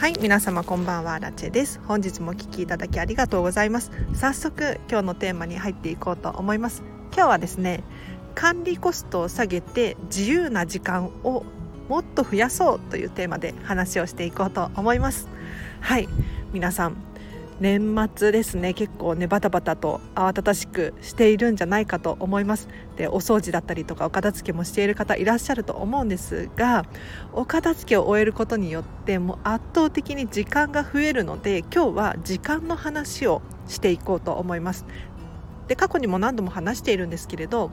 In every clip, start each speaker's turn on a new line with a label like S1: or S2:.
S1: はい皆様こんばんはラチェです。本日もお聞きいただきありがとうございます。早速今日のテーマに入っていこうと思います。今日はですね管理コストを下げて自由な時間をもっと増やそうというテーマで話をしていこうと思います。はい皆さん年末ですね結構ねバタバタと慌ただしくしているんじゃないかと思います。でお掃除だったりとかお片付けもしている方いらっしゃると思うんですがお片付けを終えることによってもう圧倒的に時間が増えるので今日は時間の話をしていこうと思います。で過去にも何度も話しているんですけれど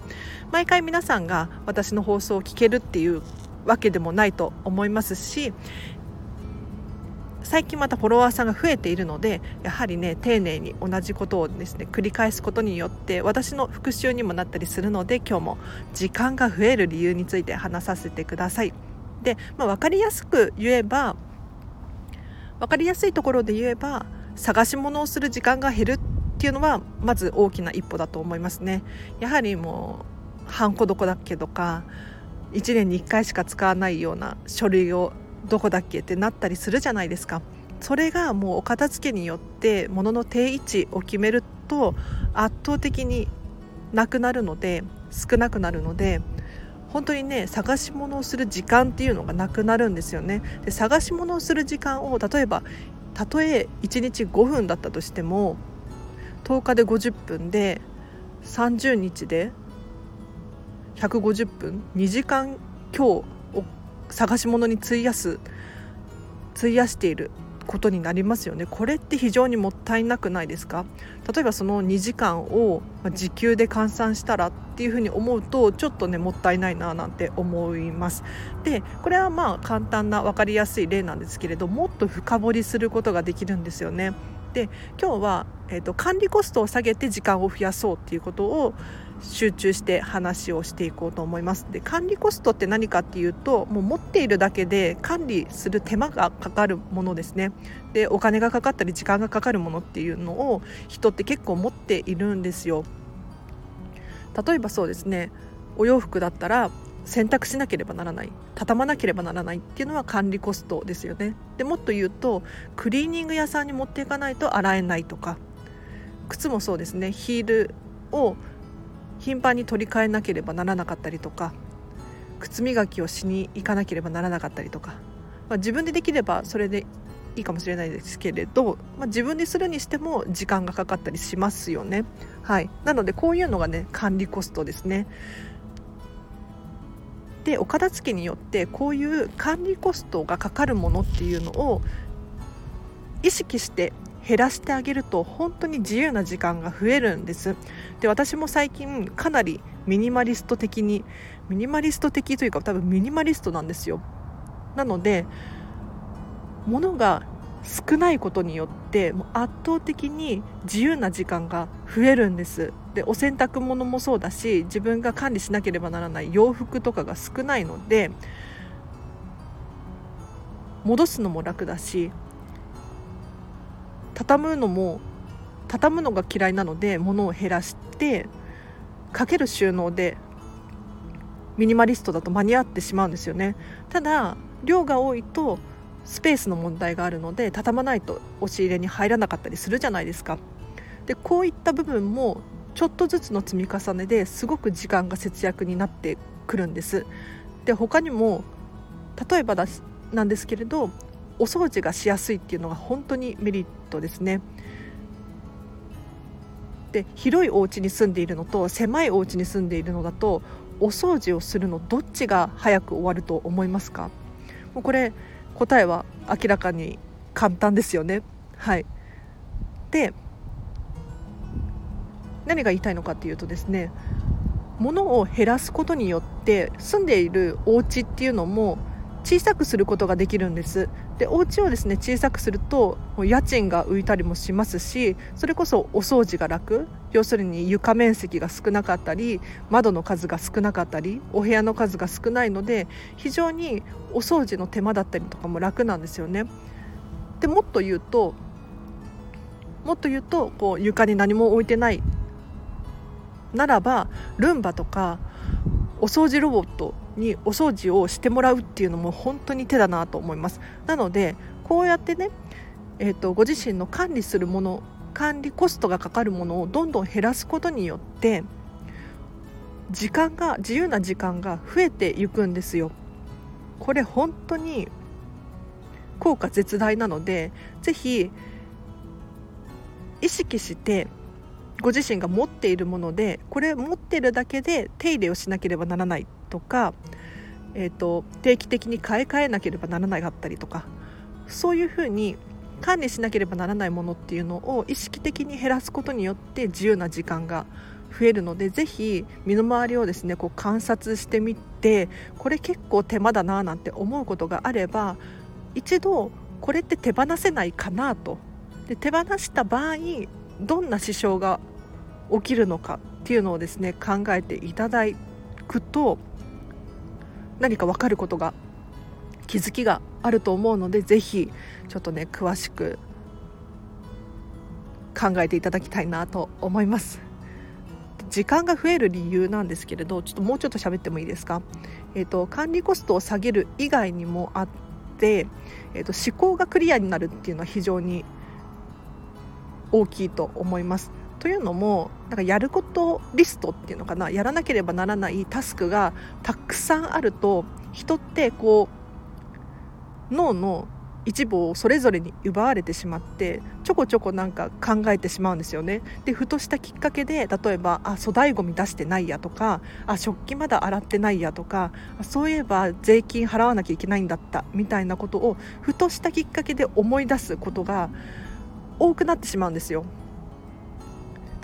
S1: 毎回皆さんが私の放送を聞けるっていうわけでもないと思いますし最近またフォロワーさんが増えているのでやはりね丁寧に同じことをですね繰り返すことによって私の復習にもなったりするので今日も時間が増える理由について話させてください。で、まあ、分かりやすく言えば分かりやすいところで言えば探し物をする時間が減るっていうのはまず大きな一歩だと思いますね。やはりもうハンコどこだっけとか1年に1回しか使わないような書類をどこだっけってなったりするじゃないですか。それがもうお片付けによって物の定位置を決めると圧倒的になくなるので少なくなるので本当にね探し物をする時間っていうのがなくなるんですよね。で探し物をする時間を例えばたとえ1日5分だったとしても10日で50分で30日で150分2時間今日探し物に費やす費やしていることになりますよね。これって非常にもったいなくないですか？例えばその2時間を時給で換算したらっていうふうに思うとちょっとねもったいないななんて思います。でこれはまあ簡単な分かりやすい例なんですけれどもっと深掘りすることができるんですよね。で今日は、えーと管理コストを下げて時間を増やそうっていうことを集中して話をしていこうと思います。で管理コストって何かっていうともう持っているだけで管理する手間がかかるものですね。でお金がかかったり時間がかかるものっていうのを人って結構持っているんですよ。例えばそうですね。お洋服だったら洗濯しなければならない畳まなければならないっていうのは管理コストですよねでもっと言うとクリーニング屋さんに持っていかないと洗えないとか靴もそうですねヒールを頻繁に取り替えなければならなかったりとか靴磨きをしに行かなければならなかったりとか、まあ、自分でできればそれでいいかもしれないですけれど、まあ、自分でするにしても時間がかかったりしますよね。はい、なのでこういうのがね管理コストですね。でお片付けによってこういう管理コストがかかるものっていうのを意識して減らしてあげると本当に自由な時間が増えるんです。で私も最近かなりミニマリスト的にミニマリスト的というか多分ミニマリストなんですよ。なので物が少ないことによってもう圧倒的に自由な時間が増えるんです。でお洗濯物もそうだし自分が管理しなければならない洋服とかが少ないので戻すのも楽だし畳むのも畳むのが嫌いなので物を減らしてかける収納でミニマリストだと間に合ってしまうんですよね。ただ量が多いとスペースの問題があるので畳まないと押し入れに入らなかったりするじゃないですか。でこういった部分もちょっとずつの積み重ねですごく時間が節約になってくるんです。で他にも例えばだなんですけれどお掃除がしやすいっていうのが本当にメリットですね。で広いお家に住んでいるのと狭いお家に住んでいるのだとお掃除をするのどっちが早く終わると思いますか？もうこれ答えは明らかに簡単ですよね。はい、で何が言いたいのかっていうとですね物を減らすことによって住んでいるお家っていうのも小さくすることができるんですでお家をですね小さくすると家賃が浮いたりもしますしそれこそお掃除が楽要するに床面積が少なかったり窓の数が少なかったりお部屋の数が少ないので非常にお掃除の手間だったりとかも楽なんですよね。でもっと言うともっと言うとこう床に何も置いてないならばルンバとかお掃除ロボットにお掃除をしてもらうっていうのも本当に手だなと思いますなのでこうやってね、えーと、ご自身の管理するもの管理コストがかかるものをどんどん減らすことによって時間が自由な時間が増えていくんですよ。これ本当に効果絶大なのでぜひ意識してご自身が持っているものでこれ持ってるだけで手入れをしなければならないとか、えーと、定期的に買い替えなければならないかったりとかそういうふうに管理しなければならないものっていうのを意識的に減らすことによって自由な時間が増えるのでぜひ身の回りをですねこう観察してみてこれ結構手間だななんて思うことがあれば一度これって手放せないかなと。で手放した場合どんな支障が起きるのかっていうのをですね考えていただくと何か分かることが気づきがあると思うのでぜひちょっとね詳しく考えていただきたいなと思います。時間が増える理由なんですけれどちょっともうちょっと喋ってもいいですか、えーと、管理コストを下げる以外にもあって、えーと思考がクリアになるっていうのは非常に大きいと思います。というのもなんかやることリストっていうのかなやらなければならないタスクがたくさんあると人ってこう脳の一部をそれぞれに奪われてしまってちょこちょこなんか考えてしまうんですよね。でふとしたきっかけで例えばあ粗大ごみ出してないやとかあ食器まだ洗ってないやとかそういえば税金払わなきゃいけないんだったみたいなことをふとしたきっかけで思い出すことが多くなってしまうんですよ。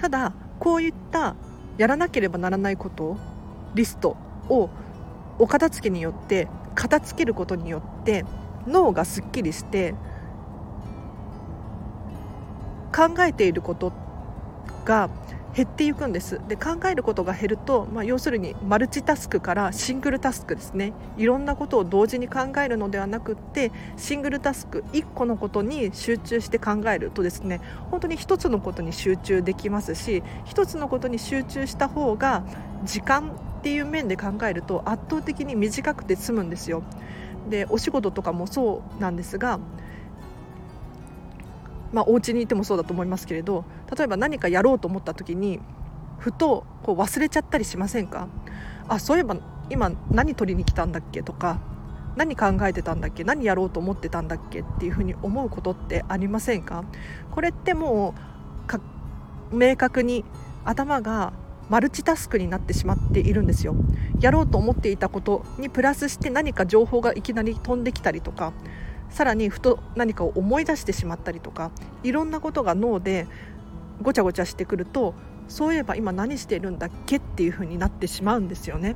S1: ただこういったやらなければならないことリストをお片付けによって片付けることによって脳がすっきりして考えていることが減っていくんですで考えることが減ると、まあ、要するにマルチタスクからシングルタスクですねいろんなことを同時に考えるのではなくってシングルタスク1個のことに集中して考えるとですね本当に1つのことに集中できますし1つのことに集中した方が時間っていう面で考えると圧倒的に短くて済むんですよ。でお仕事とかもそうなんですがまあ、お家にいてもそうだと思いますけれど例えば何かやろうと思った時にふとこう忘れちゃったりしませんか？あそういえば今何取りに来たんだっけとか何考えてたんだっけ何やろうと思ってたんだっけっていうふうに思うことってありませんか？これってもう明確に頭がマルチタスクになってしまっているんですよ。やろうと思っていたことにプラスして何か情報がいきなり飛んできたりとかさらにふと何かを思い出してしまったりとかいろんなことが脳でごちゃごちゃしてくるとそういえば今何してるんだっけっていう風になってしまうんですよね。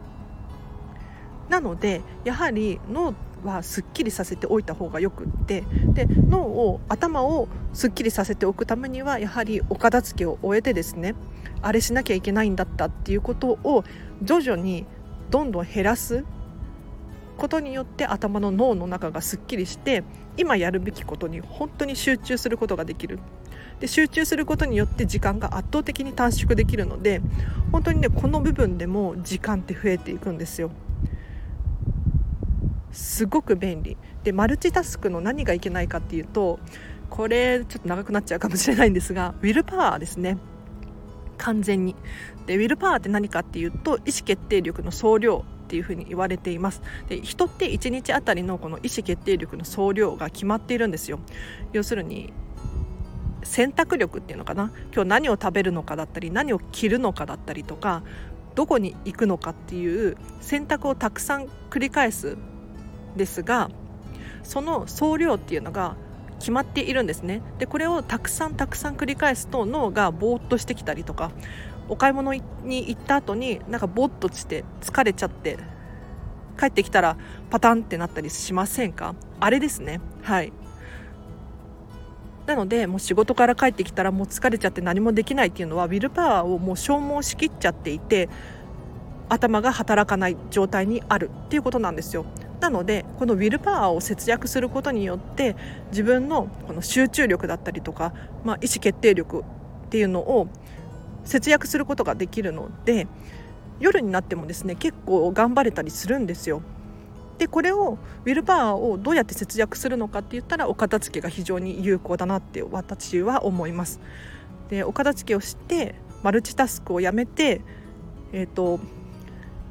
S1: なのでやはり脳はすっきりさせておいた方がよくってで脳を頭をすっきりさせておくためにはやはりお片付けを終えてですねあれしなきゃいけないんだったっていうことを徐々にどんどん減らすことによって頭の脳の中がすっきりして今やるべきことに本当に集中することができる。で集中することによって時間が圧倒的に短縮できるので本当にねこの部分でも時間って増えていくんですよ。すごく便利。でマルチタスクの何がいけないかっていうとこれちょっと長くなっちゃうかもしれないんですがウィルパワーですね。完全に。でウィルパワーって何かっていうと意思決定力の総量。っていうふうに言われています。で人って1日あたりのこの意思決定力の総量が決まっているんですよ。要するに選択力っていうのかな。今日何を食べるのかだったり何を着るのかだったりとかどこに行くのかっていう選択をたくさん繰り返すですがその総量っていうのが決まっているんですね。でこれをたくさんたくさん繰り返すと脳がぼーっとしてきたりとかお買い物に行った後になんかぼっとして疲れちゃって帰ってきたらパタンってなったりしませんか？あれですね。はい。なのでもう仕事から帰ってきたらもう疲れちゃって何もできないっていうのはウィルパワーをもう消耗しきっちゃっていて頭が働かない状態にあるっていうことなんですよ。なのでこのウィルパワーを節約することによって自分のこの集中力だったりとか、まあ、意思決定力っていうのを節約することができるので夜になってもですね結構頑張れたりするんですよでこれをウィルパワーをどうやって節約するのかって言ったらお片付けが非常に有効だなって私は思います。でお片付けをしてマルチタスクをやめて、えーと、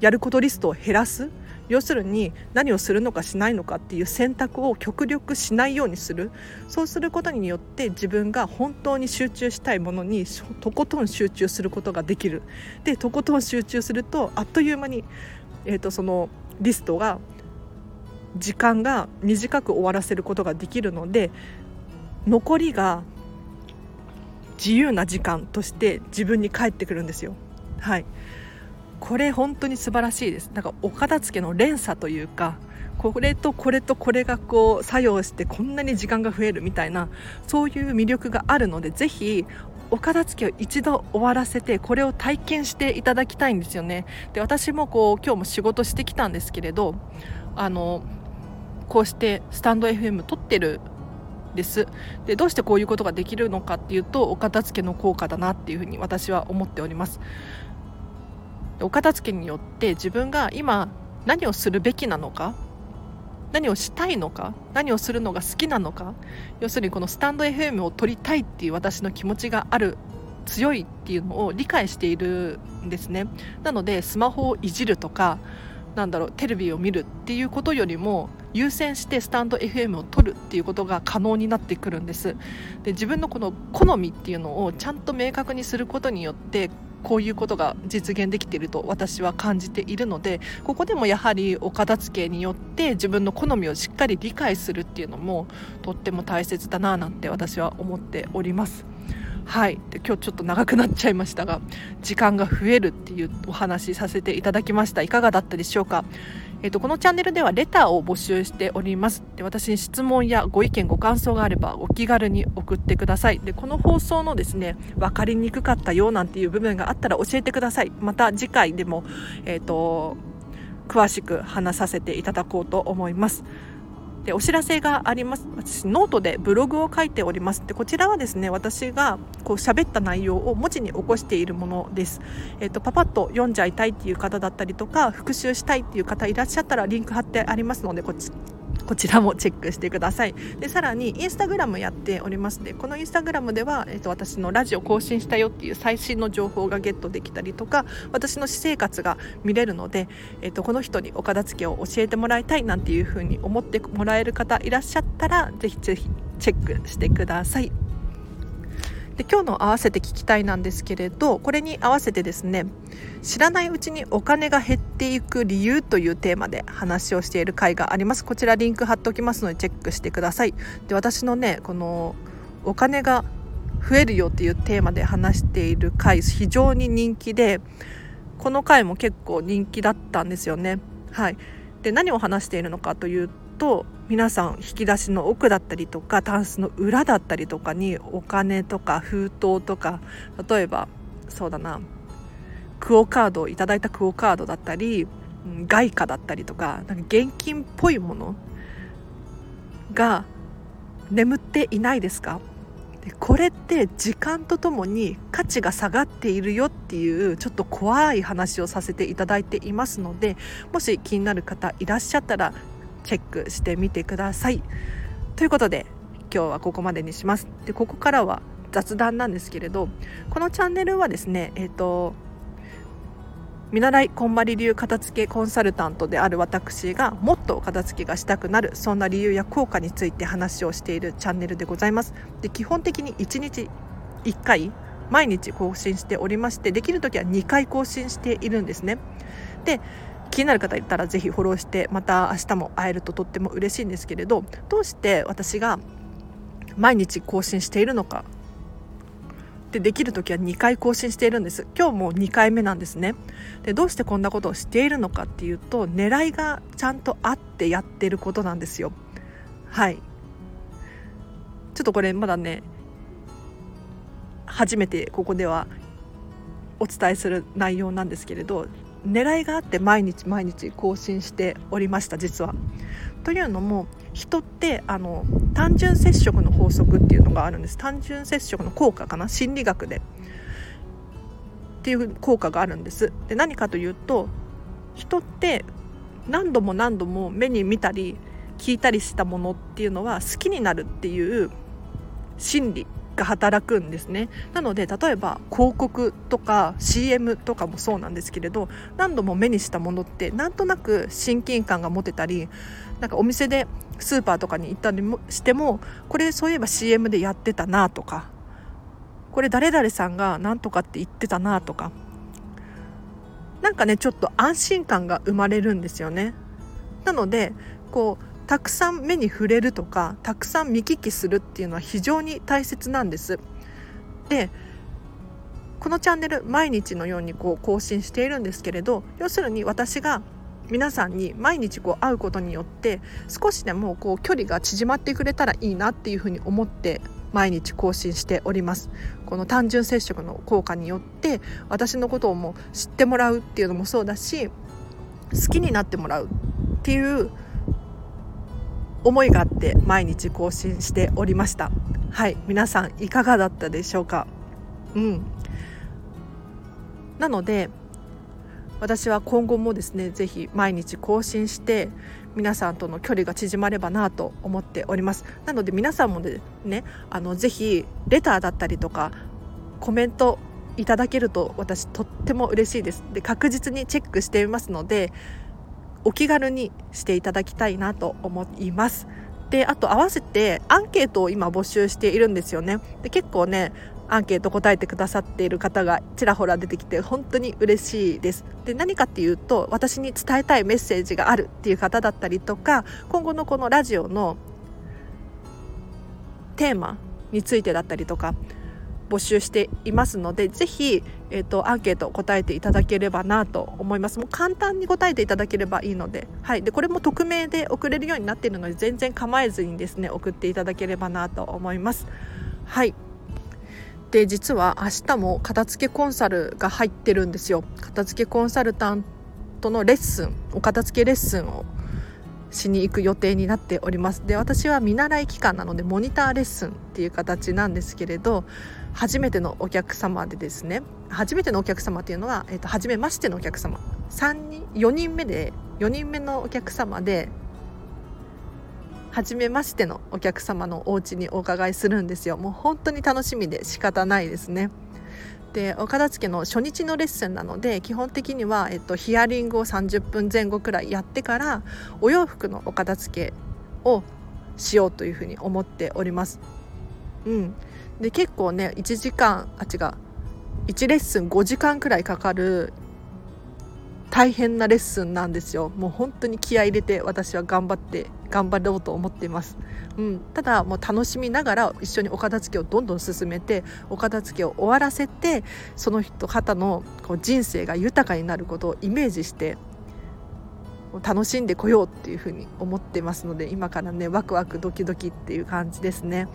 S1: やることリストを減らす要するに何をするのかしないのかっていう選択を極力しないようにする。そうすることによって自分が本当に集中したいものにとことん集中することができる。でとことん集中するとあっという間に、えーとそのリストが時間が短く終わらせることができるので残りが自由な時間として自分に返ってくるんですよ。はい。これ本当に素晴らしいです。なんかお片付けの連鎖というかこれとこれとこれがこう作用してこんなに時間が増えるみたいなそういう魅力があるのでぜひお片付けを一度終わらせてこれを体験していただきたいんですよね。で私もこう今日も仕事してきたんですけれどあのこうしてスタンド FM 撮ってるです。でどうしてこういうことができるのかっていうとお片付けの効果だなっていうふうに私は思っております。お片付けによって自分が今何をするべきなのか何をしたいのか何をするのが好きなのか要するにこのスタンド FM を撮りたいっていう私の気持ちがある強いっていうのを理解しているんですね。なのでスマホをいじるとかなんだろうテレビを見るっていうことよりも優先してスタンド FM を取るっていうことが可能になってくるんです。で自分のこの好みっていうのをちゃんと明確にすることによってこういうことが実現できていると私は感じているのでここでもやはりお片付けによって自分の好みをしっかり理解するっていうのもとっても大切だななんて私は思っております。はい。で今日ちょっと長くなっちゃいましたが時間が増えるっていうお話させていただきました。いかがだったでしょうか？えーと、このチャンネルではレターを募集しております。で私に質問やご意見ご感想があればお気軽に送ってください。でこの放送のですね分かりにくかったよなんていう部分があったら教えてください。また次回でも、えーと詳しく話させていただこうと思います。でお知らせがあります。私ノートでブログを書いております。でこちらはですね私がこう喋った内容を文字に起こしているものです、えっと、パパッと読んじゃいたいっていう方だったりとか復習したいっていう方いらっしゃったらリンク貼ってありますのでこっちこちらもチェックしてくださいでさらにインスタグラムやっておりますでこのインスタグラムでは、えーと、私のラジオ更新したよっていう最新の情報がゲットできたりとか私の私生活が見れるので、えーと、この人にお片付けを教えてもらいたいなんていうふうに思ってもらえる方いらっしゃったらぜひぜひチェックしてください。で今日の合わせて聞きたいなんですけれどこれに合わせてですね知らないうちにお金が減っていく理由というテーマで話をしている回があります。こちらリンク貼っておきますのでチェックしてください。で私のねこのお金が増えるよっていうテーマで話している回非常に人気でこの回も結構人気だったんですよね。はい。で何を話しているのかというと皆さん引き出しの奥だったりとかタンスの裏だったりとかにお金とか封筒とか例えばそうだなクオ・カードをいただいたクオ・カードだったり外貨だったりとかなんか現金っぽいものが眠っていないですか？でこれって時間とともに価値が下がっているよっていうちょっと怖い話をさせていただいていますのでもし気になる方いらっしゃったらチェックしてみてください。ということで今日はここまでにします。でここからは雑談なんですけれどこのチャンネルはですねえっ、ー、と見習いこんまり流片付けコンサルタントである私がもっと片付けがしたくなるそんな理由や効果について話をしているチャンネルでございますで基本的に1日1回毎日更新しておりましてできる時は2回更新しているんですねで気になる方いたらぜひフォローしてまた明日も会えるととっても嬉しいんですけれどどうして私が毎日更新しているのかでできる時は2回更新しているんです。今日も2回目なんですね。でどうしてこんなことをしているのかっていうと狙いがちゃんとあってやってることなんですよ。はい。ちょっとこれまだね初めてここではお伝えする内容なんですけれど狙いがあって毎日毎日更新しておりました実は。というのも人ってあの単純接触の法則っていうのがあるんです。単純接触の効果かな？心理学で。っていう効果があるんです。で何かというと人って何度も何度も目に見たり聞いたりしたものっていうのは好きになるっていう心理が働くんですね。なので例えば広告とか CM とかもそうなんですけれど何度も目にしたものってなんとなく親近感が持てたりなんかお店でスーパーとかに行ったりもしてもこれそういえば CM でやってたなとかこれ誰々さんが何とかって言ってたなとかなんかねちょっと安心感が生まれるんですよね。なのでこうたくさん目に触れるとかたくさん見聞きするっていうのは非常に大切なんです。でこのチャンネル毎日のようにこう更新しているんですけれど要するに私が皆さんに毎日こう会うことによって少しでもこう距離が縮まってくれたらいいなっていうふうに思って毎日更新しております。この単純接触の効果によって私のことをもう知ってもらうっていうのもそうだし好きになってもらうっていう思いがあって毎日更新しておりました。はい。皆さんいかがだったでしょうか？うん。なので私は今後もですねぜひ毎日更新して皆さんとの距離が縮まればなと思っております。なので皆さんもねあのぜひレターだったりとかコメントいただけると私とっても嬉しいです。で確実にチェックしていますのでお気軽にしていただきたいなと思います。であと合わせてアンケートを今募集しているんですよね。で結構ねアンケート答えてくださっている方がちらほら出てきて本当に嬉しいです。で何かっていうと私に伝えたいメッセージがあるっていう方だったりとか今後のこのラジオのテーマについてだったりとか募集していますのでぜひ、えーと、アンケート答えていただければなと思います。もう簡単に答えていただければいいので,、はい、でこれも匿名で送れるようになっているので全然構えずにですね送っていただければなと思います。はい。で実は明日も片付けコンサルが入ってるんですよ。片付けコンサルタントのレッスンお片付けレッスンをしに行く予定になっております。で私は見習い期間なのでモニターレッスンっていう形なんですけれど初めてのお客様でですね初めてのお客様っていうのは、えーと、初めましてのお客様。3人4人目で4人目のお客様で初めましてのお客様のお家にお伺いするんですよ。もう本当に楽しみで仕方ないですね。でお片付けの初日のレッスンなので基本的には、えっと、ヒアリングを30分前後くらいやってからお洋服のお片付けをしようというふうに思っております。うん、で結構ね1時間あ違う。1レッスン5時間くらいかかる大変なレッスンなんですよ。もう本当に気合い入れて私は頑張って頑張ろうと思っています、うん、ただもう楽しみながら一緒にお片付けをどんどん進めてお片付けを終わらせてその人方のこう人生が豊かになることをイメージして楽しんでこようっていうふうに思ってますので今からねワクワクドキドキっていう感じですね。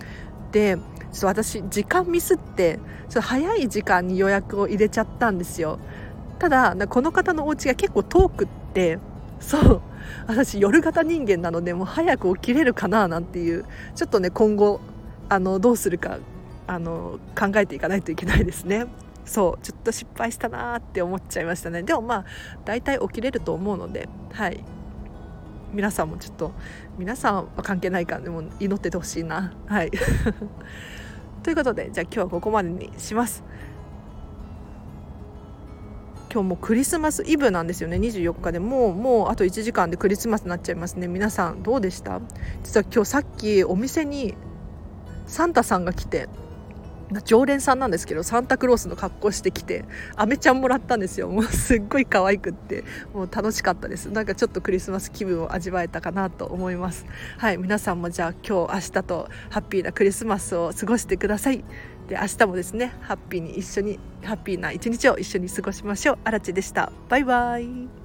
S1: でちょっと私時間ミスってちょっと早い時間に予約を入れちゃったんですよ。ただこの方のお家が結構遠くってそう。私夜型人間なのでもう早く起きれるかななんていうちょっとね今後あのどうするかあの考えていかないといけないですね。そうちょっと失敗したなって思っちゃいましたね。でもまあ大体起きれると思うのではい。皆さんもちょっと皆さんは関係ないからでも祈っててほしいな。はい。ということでじゃあ今日はここまでにします。今日もクリスマスイブなんですよね。24日でもうもうあと1時間でクリスマスになっちゃいますね。皆さんどうでした？実は今日さっきお店にサンタさんが来て常連さんなんですけどサンタクロースの格好してきてアメちゃんもらったんですよ。もうすっごい可愛くって。もう楽しかったです。なんかちょっとクリスマス気分を味わえたかなと思います。はい皆さんもじゃあ今日明日とハッピーなクリスマスを過ごしてください。で明日もですねハッピーに一緒にハッピーな一日を一緒に過ごしましょう。あらちでした。バイバイ。